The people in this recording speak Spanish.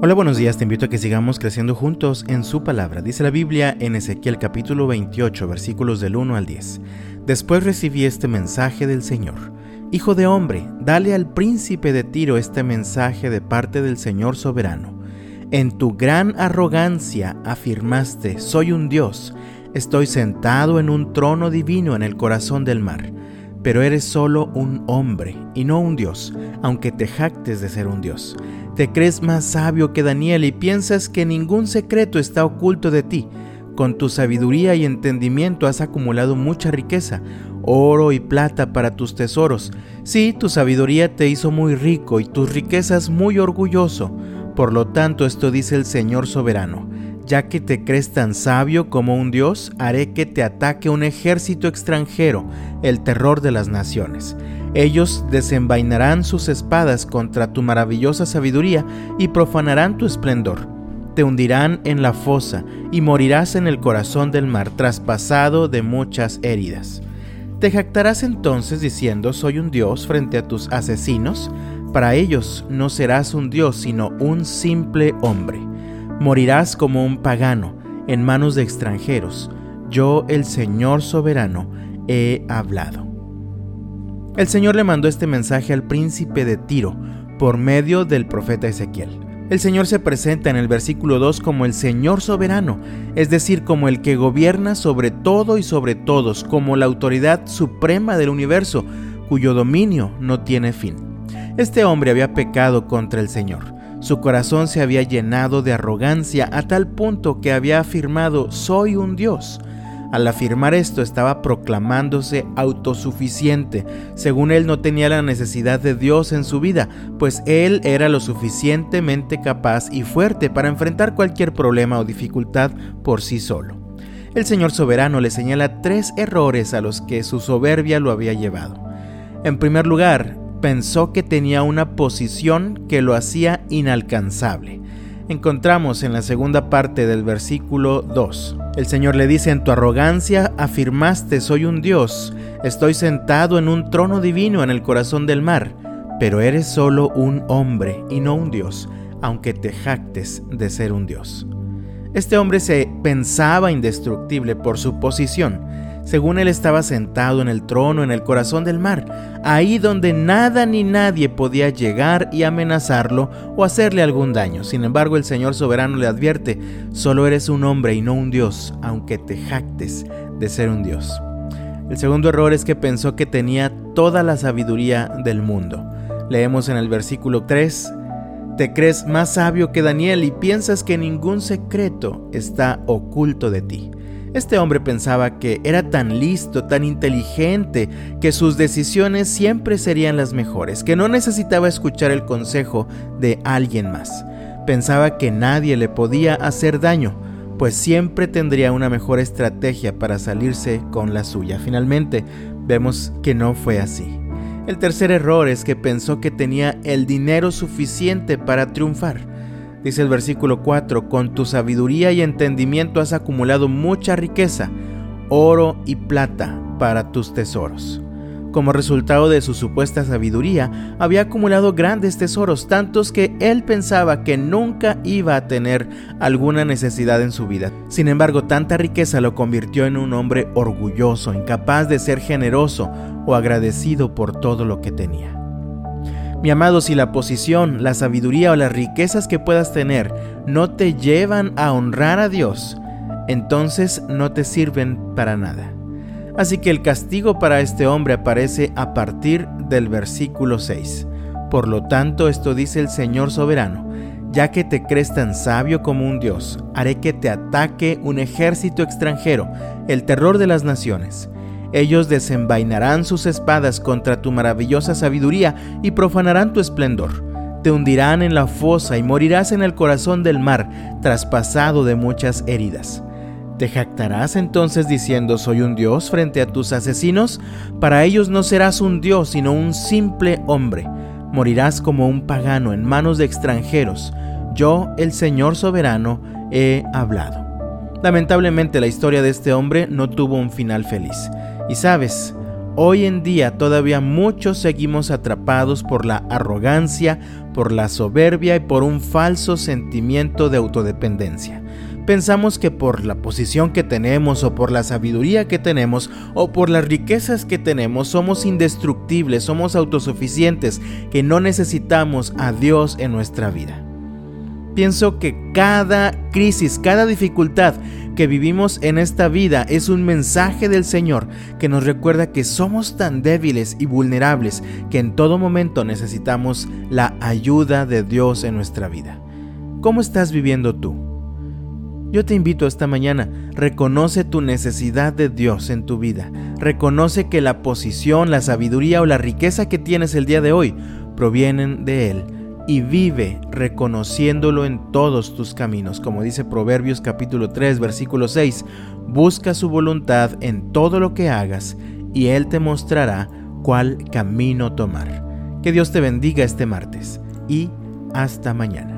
Hola, buenos días, te invito a que sigamos creciendo juntos en su palabra. Dice la Biblia en Ezequiel capítulo 28, versículos del 1 al 10. Después recibí este mensaje del Señor. Hijo de hombre, dale al príncipe de Tiro este mensaje de parte del Señor soberano. En tu gran arrogancia afirmaste, soy un Dios, estoy sentado en un trono divino en el corazón del mar, pero eres solo un hombre y no un Dios, aunque te jactes de ser un Dios. Te crees más sabio que Daniel y piensas que ningún secreto está oculto de ti. Con tu sabiduría y entendimiento has acumulado mucha riqueza, oro y plata para tus tesoros. Sí, tu sabiduría te hizo muy rico y tus riquezas muy orgulloso. Por lo tanto, esto dice el Señor soberano. Ya que te crees tan sabio como un Dios, haré que te ataque un ejército extranjero, el terror de las naciones. Ellos desenvainarán sus espadas contra tu maravillosa sabiduría y profanarán tu esplendor. Te hundirán en la fosa y morirás en el corazón del mar, traspasado de muchas heridas. ¿Te jactarás entonces diciendo soy un dios frente a tus asesinos? Para ellos no serás un dios, sino un simple hombre. Morirás como un pagano en manos de extranjeros. Yo, el Señor soberano, he hablado. El Señor le mandó este mensaje al príncipe de Tiro por medio del profeta Ezequiel. El Señor se presenta en el versículo 2 como el Señor soberano, es decir, como el que gobierna sobre todo y sobre todos, como la autoridad suprema del universo, cuyo dominio no tiene fin. Este hombre había pecado contra el Señor. Su corazón se había llenado de arrogancia a tal punto que había afirmado, soy un Dios. Al afirmar esto estaba proclamándose autosuficiente. Según él no tenía la necesidad de Dios en su vida, pues él era lo suficientemente capaz y fuerte para enfrentar cualquier problema o dificultad por sí solo. El Señor soberano le señala tres errores a los que su soberbia lo había llevado. En primer lugar, pensó que tenía una posición que lo hacía inalcanzable encontramos en la segunda parte del versículo 2. El Señor le dice, en tu arrogancia afirmaste, soy un Dios, estoy sentado en un trono divino en el corazón del mar, pero eres solo un hombre y no un Dios, aunque te jactes de ser un Dios. Este hombre se pensaba indestructible por su posición, según él estaba sentado en el trono en el corazón del mar, ahí donde nada ni nadie podía llegar y amenazarlo o hacerle algún daño. Sin embargo, el Señor soberano le advierte, solo eres un hombre y no un Dios, aunque te jactes de ser un Dios. El segundo error es que pensó que tenía toda la sabiduría del mundo. Leemos en el versículo 3, te crees más sabio que Daniel y piensas que ningún secreto está oculto de ti. Este hombre pensaba que era tan listo, tan inteligente, que sus decisiones siempre serían las mejores, que no necesitaba escuchar el consejo de alguien más. Pensaba que nadie le podía hacer daño, pues siempre tendría una mejor estrategia para salirse con la suya. Finalmente, vemos que no fue así. El tercer error es que pensó que tenía el dinero suficiente para triunfar. Dice el versículo 4, con tu sabiduría y entendimiento has acumulado mucha riqueza, oro y plata para tus tesoros. Como resultado de su supuesta sabiduría, había acumulado grandes tesoros, tantos que él pensaba que nunca iba a tener alguna necesidad en su vida. Sin embargo, tanta riqueza lo convirtió en un hombre orgulloso, incapaz de ser generoso o agradecido por todo lo que tenía. Mi amado, si la posición, la sabiduría o las riquezas que puedas tener no te llevan a honrar a Dios, entonces no te sirven para nada. Así que el castigo para este hombre aparece a partir del versículo 6. Por lo tanto, esto dice el Señor soberano, ya que te crees tan sabio como un Dios, haré que te ataque un ejército extranjero, el terror de las naciones ellos desenvainarán sus espadas contra tu maravillosa sabiduría y profanarán tu esplendor. Te hundirán en la fosa y morirás en el corazón del mar, traspasado de muchas heridas. ¿Te jactarás entonces diciendo soy un dios frente a tus asesinos? Para ellos no serás un dios, sino un simple hombre. Morirás como un pagano en manos de extranjeros. Yo, el Señor soberano, he hablado. Lamentablemente la historia de este hombre no tuvo un final feliz. Y sabes, Hoy en día todavía muchos seguimos atrapados por la arrogancia, por la soberbia y por un falso sentimiento de autodependencia. Pensamos que por la posición que tenemos o por la sabiduría que tenemos o por las riquezas que tenemos somos indestructibles, somos autosuficientes, que no necesitamos a Dios en nuestra vida. Pienso que cada crisis, cada dificultad que vivimos en esta vida es un mensaje del Señor que nos recuerda que somos tan débiles y vulnerables que en todo momento necesitamos la ayuda de Dios en nuestra vida. ¿Cómo estás viviendo tú? Yo te invito esta mañana, reconoce tu necesidad de Dios en tu vida. Reconoce que la posición, la sabiduría o la riqueza que tienes el día de hoy provienen de Él. Y vive reconociéndolo en todos tus caminos. Como dice Proverbios capítulo 3 versículo 6, busca su voluntad en todo lo que hagas y Él te mostrará cuál camino tomar. Que Dios te bendiga este martes y hasta mañana.